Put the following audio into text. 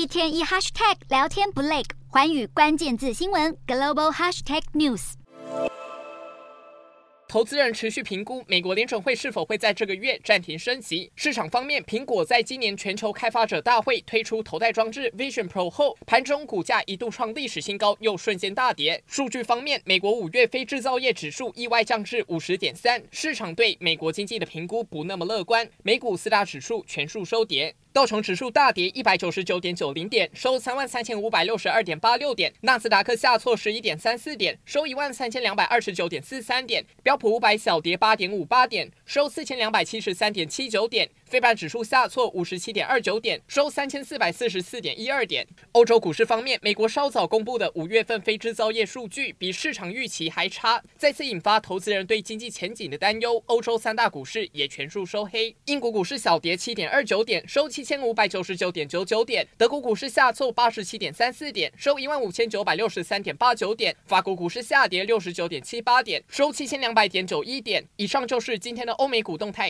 一天一 hashtag 聊天不累，寰宇关键字新闻 global hashtag news。投资人持续评估美国联准会是否会在这个月暂停升息。市场方面，苹果在今年全球开发者大会推出头戴装置 Vision Pro 后，盘中股价一度创历史新高，又瞬间大跌。数据方面，美国五月非制造业指数意外降至五十点三，市场对美国经济的评估不那么乐观。美股四大指数全数收跌。道琼指数大跌一百九十九点九零点，收三万三千五百六十二点八六点；纳斯达克下挫十一点三四点，收一万三千两百二十九点四三点；标普五百小跌八点五八点，收四千两百七十三点七九点；非半指数下挫五十七点二九点，收三千四百四十四点一二点。欧洲股市方面，美国稍早公布的五月份非制造业数据比市场预期还差，再次引发投资人对经济前景的担忧。欧洲三大股市也全数收黑，英国股市小跌七点二九点，收七千五百九十九点九九点，德国股市下挫八十七点三四点，收一万五千九百六十三点八九点，法国股市下跌六十九点七八点，收七千两百点九一点。以上就是今天的欧美股动态，